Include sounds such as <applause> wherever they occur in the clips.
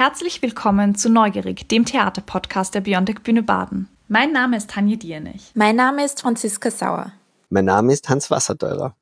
Herzlich willkommen zu Neugierig, dem Theaterpodcast der Biontech Bühne Baden. Mein Name ist Tanja Diernich. Mein Name ist Franziska Sauer. Mein Name ist Hans Wasserteurer.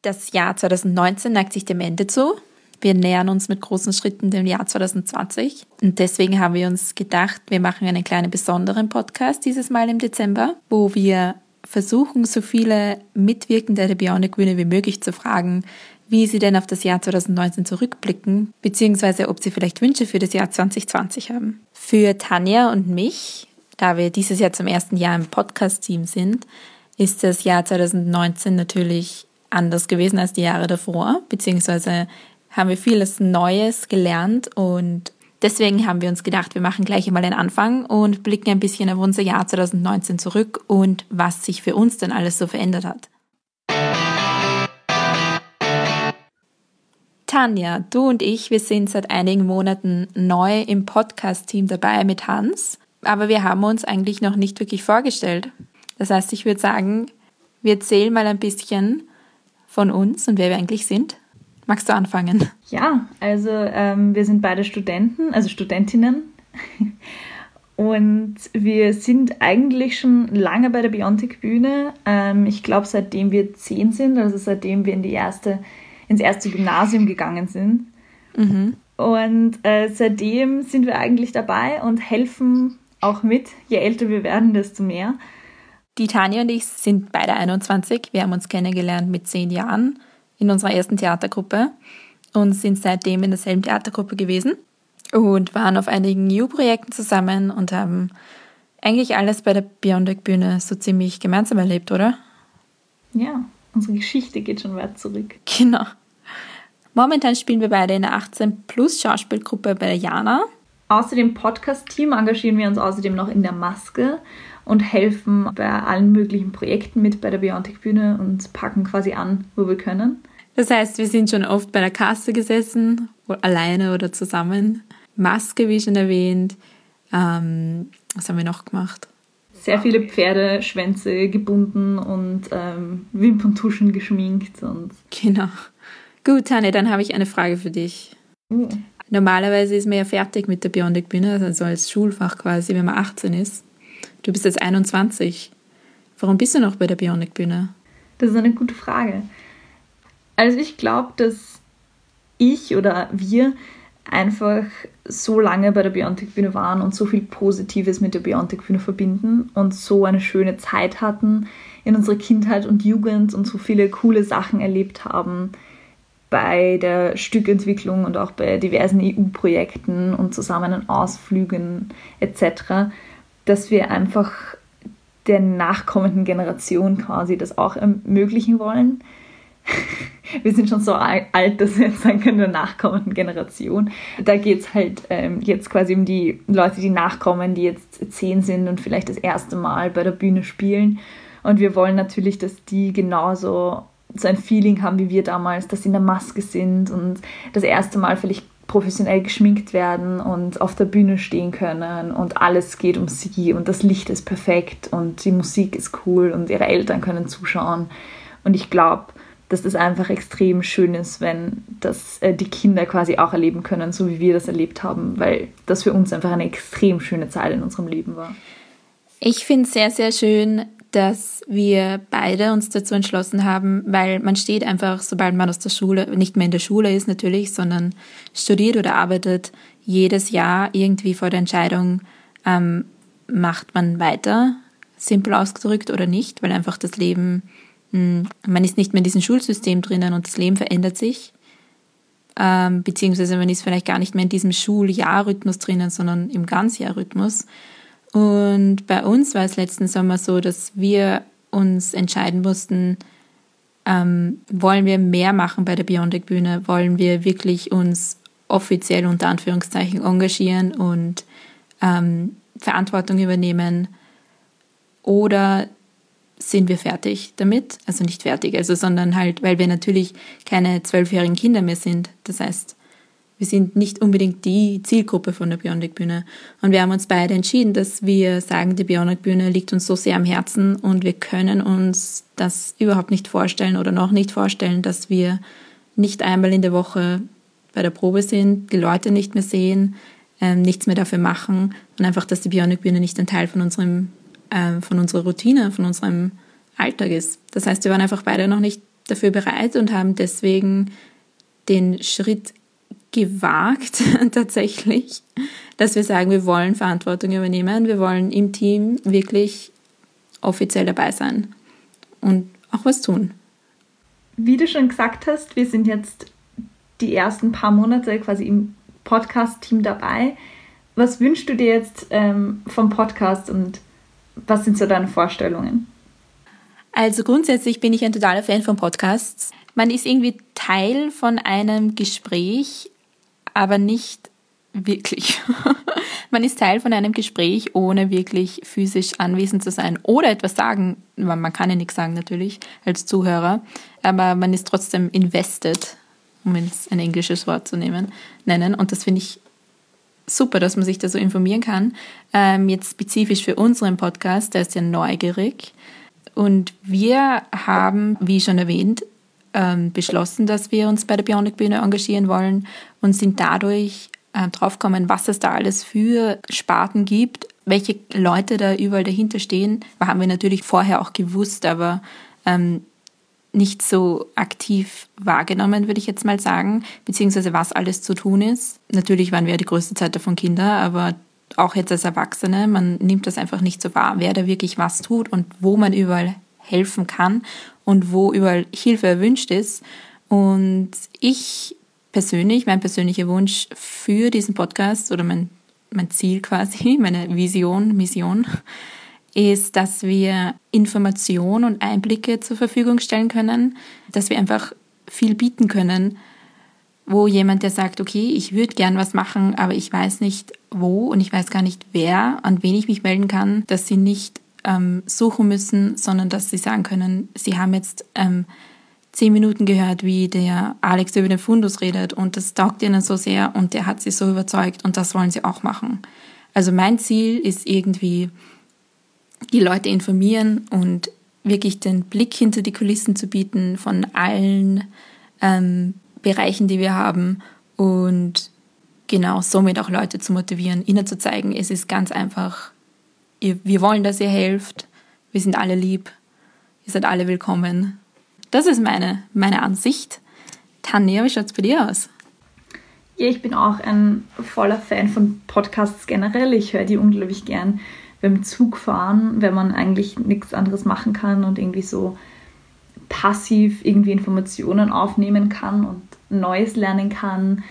Das Jahr 2019 neigt sich dem Ende zu. Wir nähern uns mit großen Schritten dem Jahr 2020. Und deswegen haben wir uns gedacht, wir machen einen kleinen besonderen Podcast dieses Mal im Dezember, wo wir versuchen, so viele Mitwirkende der Bionic Bühne wie möglich zu fragen, wie sie denn auf das Jahr 2019 zurückblicken, beziehungsweise ob sie vielleicht Wünsche für das Jahr 2020 haben. Für Tanja und mich, da wir dieses Jahr zum ersten Jahr im Podcast-Team sind, ist das Jahr 2019 natürlich anders gewesen als die Jahre davor, beziehungsweise haben wir vieles Neues gelernt und deswegen haben wir uns gedacht, wir machen gleich einmal den Anfang und blicken ein bisschen auf unser Jahr 2019 zurück und was sich für uns denn alles so verändert hat. Tanja, du und ich, wir sind seit einigen Monaten neu im Podcast-Team dabei mit Hans, aber wir haben uns eigentlich noch nicht wirklich vorgestellt. Das heißt, ich würde sagen, wir erzählen mal ein bisschen von uns und wer wir eigentlich sind. Magst du anfangen? Ja, also ähm, wir sind beide Studenten, also Studentinnen. <laughs> Und wir sind eigentlich schon lange bei der Biontic Bühne. Ähm, ich glaube, seitdem wir zehn sind, also seitdem wir in die erste ins erste Gymnasium gegangen sind. Mhm. Und äh, seitdem sind wir eigentlich dabei und helfen auch mit. Je älter wir werden, desto mehr. Die Tanja und ich sind beide 21. Wir haben uns kennengelernt mit zehn Jahren in unserer ersten Theatergruppe und sind seitdem in derselben Theatergruppe gewesen und waren auf einigen New-Projekten zusammen und haben eigentlich alles bei der Beyond Bühne so ziemlich gemeinsam erlebt, oder? Ja, unsere Geschichte geht schon weit zurück. Genau. Momentan spielen wir beide in der 18 Plus Schauspielgruppe bei der Jana. Außer dem Podcast-Team engagieren wir uns außerdem noch in der Maske und helfen bei allen möglichen Projekten mit bei der Biontech Bühne und packen quasi an, wo wir können. Das heißt, wir sind schon oft bei der Kasse gesessen, alleine oder zusammen. Maske, wie schon erwähnt. Ähm, was haben wir noch gemacht? Sehr viele Pferdeschwänze gebunden und ähm, Wimperntuschen geschminkt. Und genau. Gut, Tanja, dann habe ich eine Frage für dich. Mhm. Normalerweise ist man ja fertig mit der Bionic Bühne, also als Schulfach quasi, wenn man 18 ist. Du bist jetzt 21. Warum bist du noch bei der Bionic Bühne? Das ist eine gute Frage. Also ich glaube, dass ich oder wir einfach so lange bei der Biontech Bühne waren und so viel Positives mit der Biontech Bühne verbinden und so eine schöne Zeit hatten in unserer Kindheit und Jugend und so viele coole Sachen erlebt haben bei der Stückentwicklung und auch bei diversen EU-Projekten und zusammen Ausflügen etc., dass wir einfach der nachkommenden Generation quasi das auch ermöglichen wollen. <laughs> wir sind schon so alt, dass wir jetzt sagen können, der nachkommenden Generation. Da geht es halt ähm, jetzt quasi um die Leute, die nachkommen, die jetzt zehn sind und vielleicht das erste Mal bei der Bühne spielen. Und wir wollen natürlich, dass die genauso so ein Feeling haben wie wir damals, dass sie in der Maske sind und das erste Mal vielleicht professionell geschminkt werden und auf der Bühne stehen können und alles geht um sie und das Licht ist perfekt und die Musik ist cool und ihre Eltern können zuschauen. Und ich glaube, dass das einfach extrem schön ist, wenn das äh, die Kinder quasi auch erleben können, so wie wir das erlebt haben, weil das für uns einfach eine extrem schöne Zeit in unserem Leben war. Ich finde es sehr, sehr schön, dass wir beide uns dazu entschlossen haben, weil man steht einfach, sobald man aus der Schule, nicht mehr in der Schule ist natürlich, sondern studiert oder arbeitet, jedes Jahr irgendwie vor der Entscheidung, ähm, macht man weiter, simpel ausgedrückt oder nicht, weil einfach das Leben, man ist nicht mehr in diesem Schulsystem drinnen und das Leben verändert sich. Ähm, beziehungsweise man ist vielleicht gar nicht mehr in diesem Schuljahrrhythmus drinnen, sondern im Ganzjahrrhythmus. Und bei uns war es letzten Sommer so, dass wir uns entscheiden mussten, ähm, wollen wir mehr machen bei der Beyondic Bühne? Wollen wir wirklich uns offiziell unter Anführungszeichen engagieren und ähm, Verantwortung übernehmen? Oder sind wir fertig damit? Also nicht fertig, also sondern halt, weil wir natürlich keine zwölfjährigen Kinder mehr sind. Das heißt, wir sind nicht unbedingt die Zielgruppe von der Bionic Bühne. Und wir haben uns beide entschieden, dass wir sagen, die Bionic Bühne liegt uns so sehr am Herzen und wir können uns das überhaupt nicht vorstellen oder noch nicht vorstellen, dass wir nicht einmal in der Woche bei der Probe sind, die Leute nicht mehr sehen, ähm, nichts mehr dafür machen und einfach, dass die Bionik-Bühne nicht ein Teil von, unserem, äh, von unserer Routine, von unserem Alltag ist. Das heißt, wir waren einfach beide noch nicht dafür bereit und haben deswegen den Schritt gewagt <laughs> tatsächlich, dass wir sagen, wir wollen Verantwortung übernehmen, wir wollen im Team wirklich offiziell dabei sein und auch was tun. Wie du schon gesagt hast, wir sind jetzt die ersten paar Monate quasi im Podcast-Team dabei. Was wünschst du dir jetzt ähm, vom Podcast und was sind so deine Vorstellungen? Also grundsätzlich bin ich ein totaler Fan von Podcasts. Man ist irgendwie Teil von einem Gespräch, aber nicht wirklich. <laughs> man ist Teil von einem Gespräch, ohne wirklich physisch anwesend zu sein oder etwas sagen. Man kann ja nichts sagen natürlich als Zuhörer, aber man ist trotzdem invested, um ein englisches Wort zu nehmen, nennen. Und das finde ich super, dass man sich da so informieren kann. Ähm, jetzt spezifisch für unseren Podcast, der ist ja neugierig. Und wir haben, wie schon erwähnt, ähm, beschlossen, dass wir uns bei der Bionic Bühne engagieren wollen und sind dadurch äh, draufgekommen, was es da alles für Sparten gibt, welche Leute da überall dahinter stehen. Haben wir natürlich vorher auch gewusst, aber ähm, nicht so aktiv wahrgenommen, würde ich jetzt mal sagen, beziehungsweise was alles zu tun ist. Natürlich waren wir die größte Zeit davon Kinder, aber auch jetzt als Erwachsene, man nimmt das einfach nicht so wahr, wer da wirklich was tut und wo man überall helfen kann und wo überall Hilfe erwünscht ist. Und ich persönlich, mein persönlicher Wunsch für diesen Podcast oder mein, mein Ziel quasi, <laughs> meine Vision, Mission, ist, dass wir Informationen und Einblicke zur Verfügung stellen können, dass wir einfach viel bieten können, wo jemand, der sagt, okay, ich würde gern was machen, aber ich weiß nicht wo und ich weiß gar nicht wer, an wen ich mich melden kann, dass sie nicht ähm, suchen müssen, sondern dass sie sagen können, sie haben jetzt ähm, zehn Minuten gehört, wie der Alex über den Fundus redet und das taugt ihnen so sehr und der hat sie so überzeugt und das wollen sie auch machen. Also mein Ziel ist irgendwie, die Leute informieren und wirklich den Blick hinter die Kulissen zu bieten von allen ähm, Bereichen, die wir haben und genau somit auch Leute zu motivieren, ihnen zu zeigen, es ist ganz einfach, ihr, wir wollen, dass ihr helft, wir sind alle lieb, ihr seid alle willkommen. Das ist meine, meine Ansicht. Tanja, wie schaut es bei dir aus? Ja, ich bin auch ein voller Fan von Podcasts generell. Ich höre die unglaublich gern beim Zugfahren, wenn man eigentlich nichts anderes machen kann und irgendwie so passiv irgendwie Informationen aufnehmen kann und Neues lernen kann,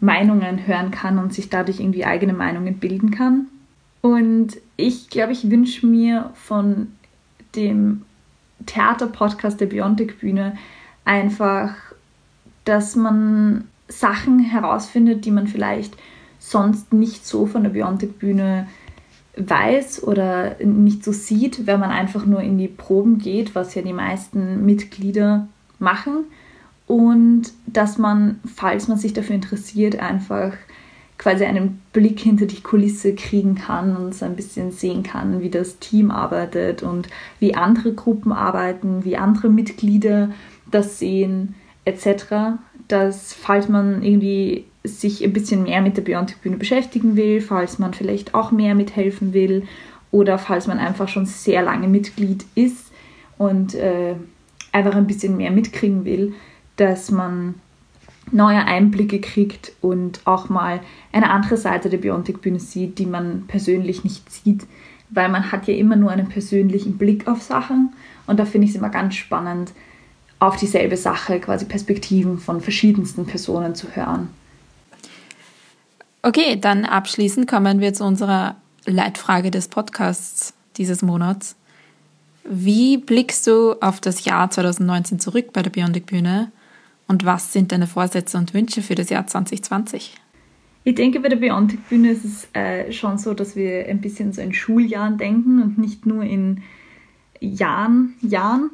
Meinungen hören kann und sich dadurch irgendwie eigene Meinungen bilden kann. Und ich glaube, ich wünsche mir von dem Theaterpodcast der Biontic Bühne einfach, dass man Sachen herausfindet, die man vielleicht sonst nicht so von der Biontic Bühne weiß oder nicht so sieht, wenn man einfach nur in die Proben geht, was ja die meisten Mitglieder machen. Und dass man, falls man sich dafür interessiert, einfach quasi einen Blick hinter die Kulisse kriegen kann und so ein bisschen sehen kann, wie das Team arbeitet und wie andere Gruppen arbeiten, wie andere Mitglieder das sehen, etc. Dass, falls man irgendwie sich ein bisschen mehr mit der Biontech-Bühne beschäftigen will, falls man vielleicht auch mehr mithelfen will oder falls man einfach schon sehr lange Mitglied ist und äh, einfach ein bisschen mehr mitkriegen will, dass man neue Einblicke kriegt und auch mal eine andere Seite der Biontech-Bühne sieht, die man persönlich nicht sieht, weil man hat ja immer nur einen persönlichen Blick auf Sachen und da finde ich es immer ganz spannend, auf dieselbe Sache quasi Perspektiven von verschiedensten Personen zu hören. Okay, dann abschließend kommen wir zu unserer Leitfrage des Podcasts dieses Monats. Wie blickst du auf das Jahr 2019 zurück bei der Biondic Bühne und was sind deine Vorsätze und Wünsche für das Jahr 2020? Ich denke, bei der Biontic Bühne ist es äh, schon so, dass wir ein bisschen so in Schuljahren denken und nicht nur in Jahren, Jahren.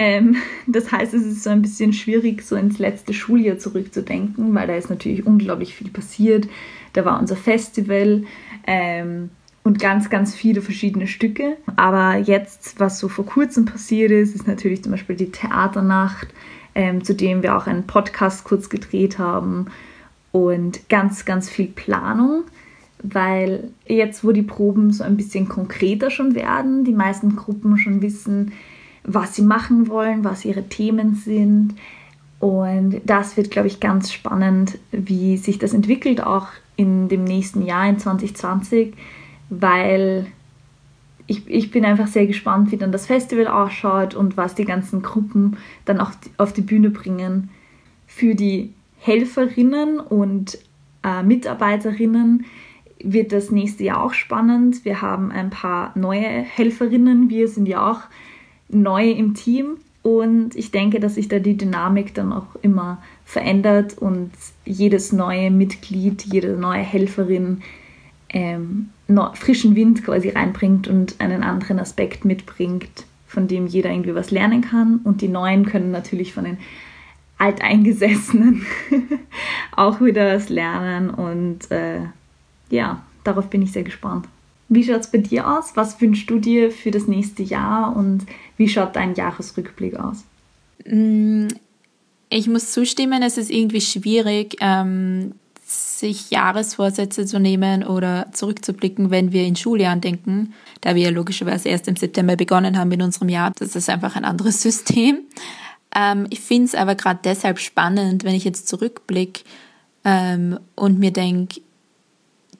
Ähm, <laughs> das heißt, es ist so ein bisschen schwierig, so ins letzte Schuljahr zurückzudenken, weil da ist natürlich unglaublich viel passiert. Da war unser Festival ähm, und ganz, ganz viele verschiedene Stücke. Aber jetzt, was so vor kurzem passiert ist, ist natürlich zum Beispiel die Theaternacht ähm, zu dem wir auch einen Podcast kurz gedreht haben und ganz, ganz viel Planung, weil jetzt, wo die Proben so ein bisschen konkreter schon werden, die meisten Gruppen schon wissen, was sie machen wollen, was ihre Themen sind. Und das wird, glaube ich, ganz spannend, wie sich das entwickelt, auch in dem nächsten Jahr, in 2020, weil ich, ich bin einfach sehr gespannt, wie dann das Festival ausschaut und was die ganzen Gruppen dann auch auf die Bühne bringen. Für die Helferinnen und äh, Mitarbeiterinnen wird das nächste Jahr auch spannend. Wir haben ein paar neue Helferinnen. Wir sind ja auch neu im Team und ich denke, dass sich da die Dynamik dann auch immer verändert und jedes neue Mitglied, jede neue Helferin ähm, frischen Wind quasi reinbringt und einen anderen Aspekt mitbringt, von dem jeder irgendwie was lernen kann. Und die Neuen können natürlich von den Alteingesessenen <laughs> auch wieder was lernen. Und äh, ja, darauf bin ich sehr gespannt. Wie schaut es bei dir aus? Was wünschst du dir für das nächste Jahr und wie schaut dein Jahresrückblick aus? Mm, ich muss zustimmen, es ist irgendwie schwierig, ähm, sich Jahresvorsätze zu nehmen oder zurückzublicken, wenn wir in Schuljahren denken, da wir logischerweise erst im September begonnen haben in unserem Jahr. Das ist einfach ein anderes <laughs> System. Ähm, ich finde es aber gerade deshalb spannend, wenn ich jetzt zurückblicke ähm, und mir denke,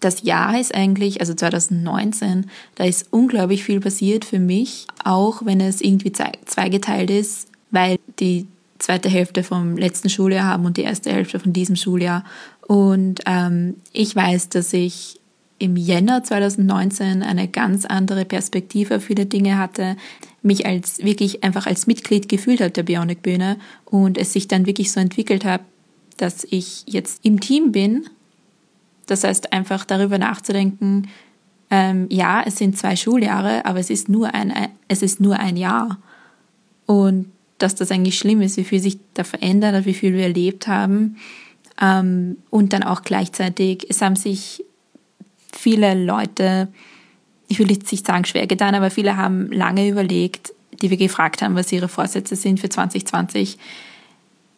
das Jahr ist eigentlich, also 2019, da ist unglaublich viel passiert für mich, auch wenn es irgendwie zweigeteilt ist, weil die zweite Hälfte vom letzten Schuljahr haben und die erste Hälfte von diesem Schuljahr. Und ähm, ich weiß, dass ich im Jänner 2019 eine ganz andere Perspektive auf viele Dinge hatte, mich als wirklich einfach als Mitglied gefühlt hat der Bionic Bühne und es sich dann wirklich so entwickelt hat, dass ich jetzt im Team bin. Das heißt, einfach darüber nachzudenken, ähm, ja, es sind zwei Schuljahre, aber es ist nur ein, es ist nur ein Jahr. Und dass das eigentlich schlimm ist, wie viel sich da verändert hat, wie viel wir erlebt haben. Ähm, und dann auch gleichzeitig, es haben sich viele Leute, ich will jetzt nicht sagen schwer getan, aber viele haben lange überlegt, die wir gefragt haben, was ihre Vorsätze sind für 2020,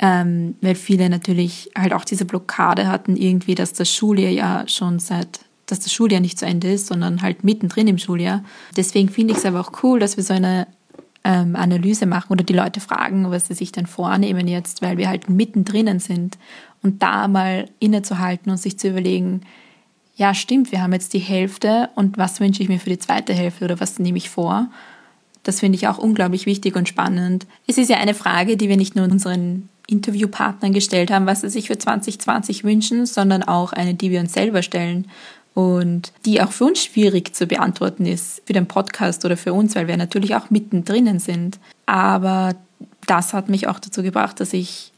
ähm, weil viele natürlich halt auch diese Blockade hatten, irgendwie, dass das Schuljahr ja schon seit, dass das Schuljahr nicht zu Ende ist, sondern halt mittendrin im Schuljahr. Deswegen finde ich es aber auch cool, dass wir so eine ähm, Analyse machen oder die Leute fragen, was sie sich denn vornehmen jetzt, weil wir halt mittendrin sind und da mal innezuhalten und sich zu überlegen, ja stimmt, wir haben jetzt die Hälfte und was wünsche ich mir für die zweite Hälfte oder was nehme ich vor? Das finde ich auch unglaublich wichtig und spannend. Es ist ja eine Frage, die wir nicht nur unseren Interviewpartnern gestellt haben, was sie sich für 2020 wünschen, sondern auch eine, die wir uns selber stellen und die auch für uns schwierig zu beantworten ist, für den Podcast oder für uns, weil wir natürlich auch mittendrin sind. Aber das hat mich auch dazu gebracht, dass ich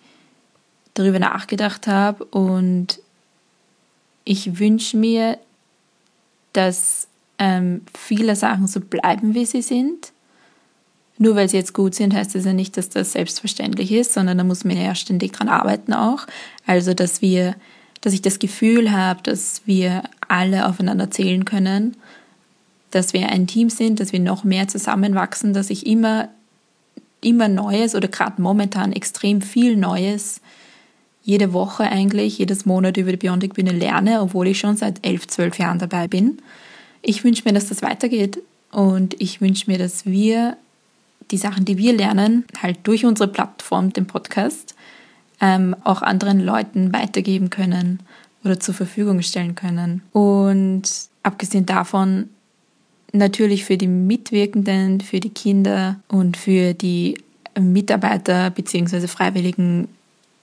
darüber nachgedacht habe und ich wünsche mir, dass ähm, viele Sachen so bleiben, wie sie sind. Nur weil sie jetzt gut sind, heißt das ja nicht, dass das selbstverständlich ist, sondern da muss man ja ständig dran arbeiten auch. Also, dass wir dass ich das Gefühl habe, dass wir alle aufeinander zählen können, dass wir ein Team sind, dass wir noch mehr zusammenwachsen, dass ich immer, immer Neues oder gerade momentan extrem viel Neues jede Woche eigentlich, jedes Monat über die Beyondic Bühne lerne, obwohl ich schon seit elf, zwölf Jahren dabei bin. Ich wünsche mir, dass das weitergeht und ich wünsche mir, dass wir die Sachen, die wir lernen, halt durch unsere Plattform, den Podcast, ähm, auch anderen Leuten weitergeben können oder zur Verfügung stellen können. Und abgesehen davon natürlich für die Mitwirkenden, für die Kinder und für die Mitarbeiter bzw. Freiwilligen,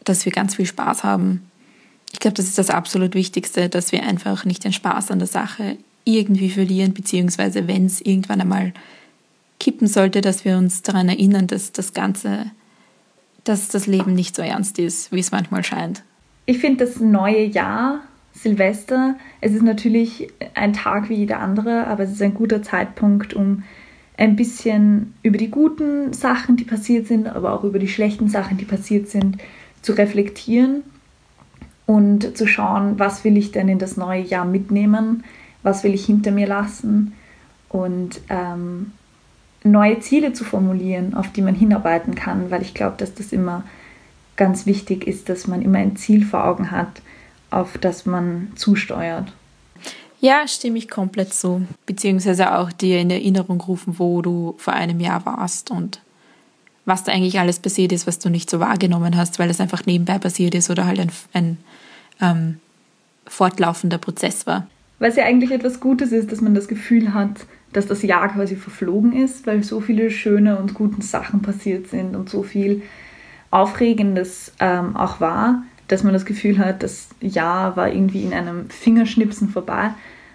dass wir ganz viel Spaß haben. Ich glaube, das ist das absolut Wichtigste, dass wir einfach nicht den Spaß an der Sache irgendwie verlieren, beziehungsweise wenn es irgendwann einmal kippen sollte, dass wir uns daran erinnern, dass das Ganze dass das Leben nicht so ernst ist, wie es manchmal scheint. Ich finde das neue Jahr, Silvester, es ist natürlich ein Tag wie jeder andere, aber es ist ein guter Zeitpunkt, um ein bisschen über die guten Sachen, die passiert sind, aber auch über die schlechten Sachen, die passiert sind, zu reflektieren und zu schauen, was will ich denn in das neue Jahr mitnehmen, was will ich hinter mir lassen und ähm, neue Ziele zu formulieren, auf die man hinarbeiten kann, weil ich glaube, dass das immer ganz wichtig ist, dass man immer ein Ziel vor Augen hat, auf das man zusteuert. Ja, stimme ich komplett zu. Beziehungsweise auch dir in Erinnerung rufen, wo du vor einem Jahr warst und was da eigentlich alles passiert ist, was du nicht so wahrgenommen hast, weil es einfach nebenbei passiert ist oder halt ein, ein ähm, fortlaufender Prozess war. Was ja eigentlich etwas Gutes ist, dass man das Gefühl hat, dass das Jahr quasi verflogen ist, weil so viele schöne und gute Sachen passiert sind und so viel Aufregendes ähm, auch war, dass man das Gefühl hat, das Jahr war irgendwie in einem Fingerschnipsen vorbei.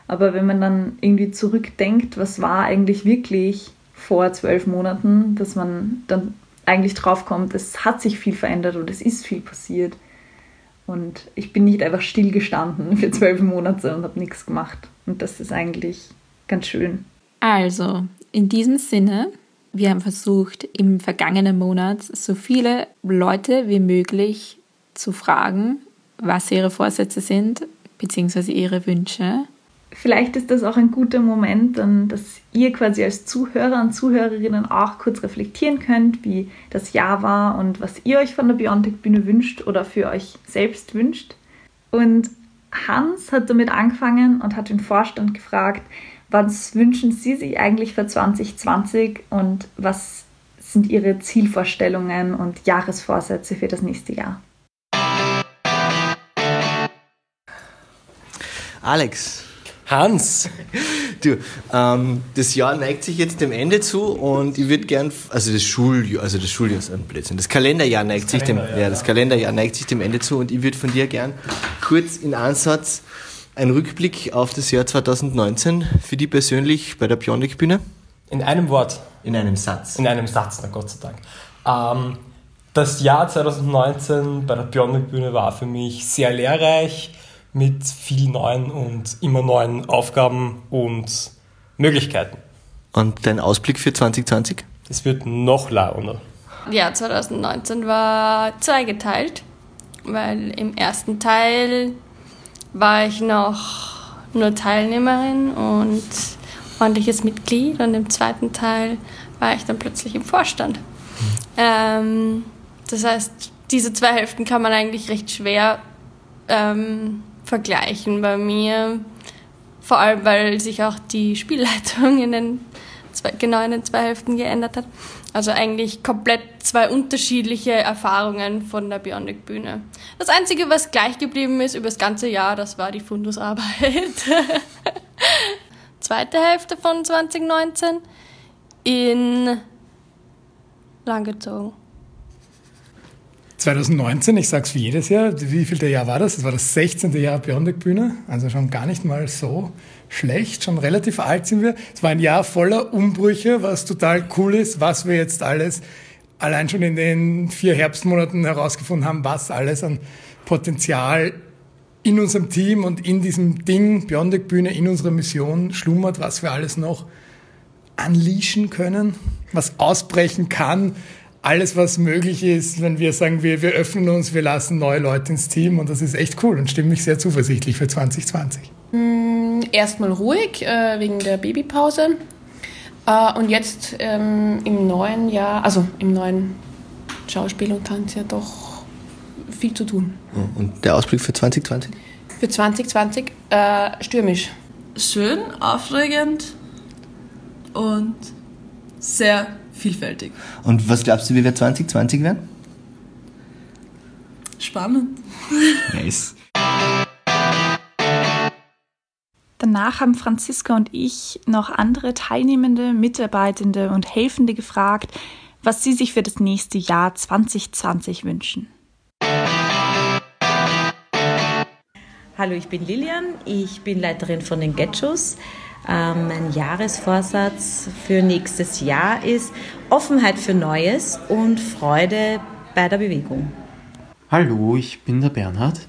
Aber wenn man dann irgendwie zurückdenkt, was war eigentlich wirklich vor zwölf Monaten, dass man dann eigentlich draufkommt, es hat sich viel verändert und es ist viel passiert. Und ich bin nicht einfach stillgestanden <laughs> für zwölf Monate und habe nichts gemacht. Und das ist eigentlich ganz schön. Also, in diesem Sinne, wir haben versucht, im vergangenen Monat so viele Leute wie möglich zu fragen, was ihre Vorsätze sind, beziehungsweise ihre Wünsche. Vielleicht ist das auch ein guter Moment, dann, dass ihr quasi als Zuhörer und Zuhörerinnen auch kurz reflektieren könnt, wie das Jahr war und was ihr euch von der Biontech-Bühne wünscht oder für euch selbst wünscht. Und Hans hat damit angefangen und hat den Vorstand gefragt, was wünschen Sie sich eigentlich für 2020 und was sind Ihre Zielvorstellungen und Jahresvorsätze für das nächste Jahr? Alex. Hans. <laughs> Du, ähm, das Jahr neigt sich jetzt dem Ende zu und ich würde gern, also das Schuljahr, also das Schuljahr ist ein Blödsinn, das Kalenderjahr neigt das sich dem, ja, das Kalenderjahr neigt sich dem Ende zu und ich würde von dir gern kurz in Ansatz ein Rückblick auf das Jahr 2019 für dich persönlich bei der Bionic-Bühne? In einem Wort. In einem Satz. In einem Satz, na Gott sei Dank. Ähm, das Jahr 2019 bei der Bionic-Bühne war für mich sehr lehrreich, mit vielen neuen und immer neuen Aufgaben und Möglichkeiten. Und dein Ausblick für 2020? Es wird noch launer. Ja, 2019 war zweigeteilt, weil im ersten Teil war ich noch nur Teilnehmerin und ordentliches Mitglied und im zweiten Teil war ich dann plötzlich im Vorstand. Ähm, das heißt, diese zwei Hälften kann man eigentlich recht schwer ähm, vergleichen bei mir. Vor allem, weil sich auch die Spielleitung in den zwei, genau in den zwei Hälften geändert hat. Also eigentlich komplett zwei unterschiedliche Erfahrungen von der Bionic-Bühne. Das Einzige, was gleich geblieben ist über das ganze Jahr, das war die Fundusarbeit. <laughs> Zweite Hälfte von 2019 in langgezogen. 2019, ich es für jedes Jahr, wie viel der Jahr war das? Das war das 16. Jahr Bionic Bühne, also schon gar nicht mal so schlecht, schon relativ alt sind wir. Es war ein Jahr voller Umbrüche, was total cool ist, was wir jetzt alles allein schon in den vier Herbstmonaten herausgefunden haben, was alles an Potenzial in unserem Team und in diesem Ding Bionic Bühne, in unserer Mission schlummert, was wir alles noch unleashen können, was ausbrechen kann, alles, was möglich ist, wenn wir sagen, wir, wir öffnen uns, wir lassen neue Leute ins Team und das ist echt cool und stimmt mich sehr zuversichtlich für 2020. Erstmal ruhig äh, wegen der Babypause äh, und jetzt ähm, im neuen Jahr, also im neuen Schauspiel und Tanz ja doch viel zu tun. Und der Ausblick für 2020? Für 2020 äh, stürmisch. Schön, aufregend und sehr vielfältig. Und was glaubst du, wie wir 2020 werden? Spannend. Nice. Danach haben Franziska und ich noch andere Teilnehmende, Mitarbeitende und Helfende gefragt, was sie sich für das nächste Jahr 2020 wünschen. Hallo, ich bin Lilian, ich bin Leiterin von den Getchos. Ähm, mein Jahresvorsatz für nächstes Jahr ist Offenheit für Neues und Freude bei der Bewegung. Hallo, ich bin der Bernhard.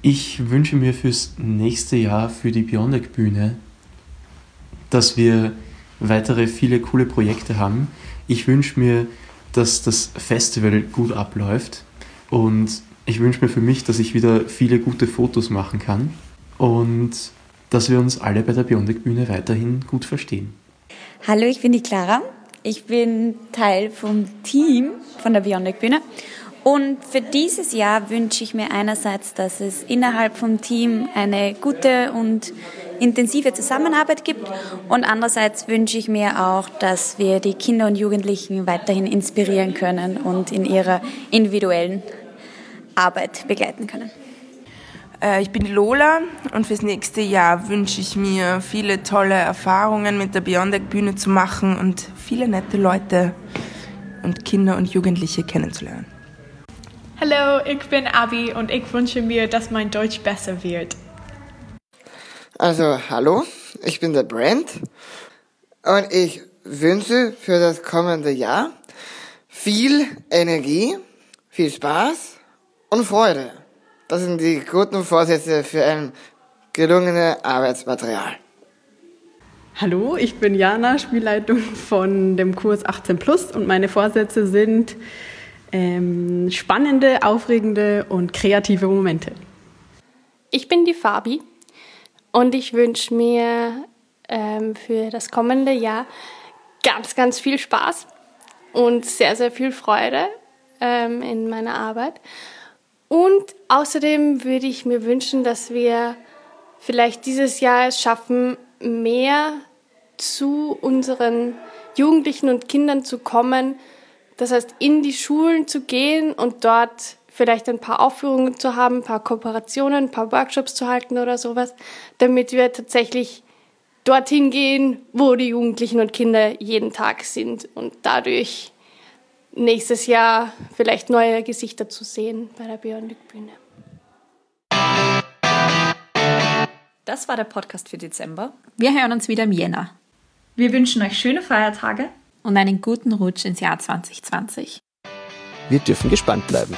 Ich wünsche mir fürs nächste Jahr für die Bionic Bühne, dass wir weitere viele coole Projekte haben. Ich wünsche mir, dass das Festival gut abläuft und ich wünsche mir für mich, dass ich wieder viele gute Fotos machen kann und dass wir uns alle bei der Bionic Bühne weiterhin gut verstehen. Hallo, ich bin die Clara. Ich bin Teil vom Team von der Bionic Bühne Und für dieses Jahr wünsche ich mir einerseits, dass es innerhalb vom Team eine gute und intensive Zusammenarbeit gibt und andererseits wünsche ich mir auch, dass wir die Kinder und Jugendlichen weiterhin inspirieren können und in ihrer individuellen Arbeit begleiten können. Äh, ich bin Lola und fürs nächste Jahr wünsche ich mir viele tolle Erfahrungen mit der Beyond Bühne zu machen und viele nette Leute und Kinder und Jugendliche kennenzulernen. Hallo, ich bin Abi und ich wünsche mir, dass mein Deutsch besser wird. Also, hallo, ich bin der Brent und ich wünsche für das kommende Jahr viel Energie, viel Spaß und Freude. Das sind die guten Vorsätze für ein gelungenes Arbeitsmaterial. Hallo, ich bin Jana, Spielleitung von dem Kurs 18 Plus und meine Vorsätze sind ähm, spannende, aufregende und kreative Momente. Ich bin die Fabi und ich wünsche mir ähm, für das kommende Jahr ganz, ganz viel Spaß und sehr, sehr viel Freude ähm, in meiner Arbeit. Und außerdem würde ich mir wünschen, dass wir vielleicht dieses Jahr es schaffen, mehr zu unseren Jugendlichen und Kindern zu kommen, das heißt, in die Schulen zu gehen und dort vielleicht ein paar Aufführungen zu haben, ein paar Kooperationen, ein paar Workshops zu halten oder sowas, damit wir tatsächlich dorthin gehen, wo die Jugendlichen und Kinder jeden Tag sind und dadurch nächstes Jahr vielleicht neue Gesichter zu sehen bei der Bionic Bühne. Das war der Podcast für Dezember. Wir hören uns wieder im Jänner. Wir wünschen euch schöne Feiertage und einen guten Rutsch ins Jahr 2020. Wir dürfen gespannt bleiben.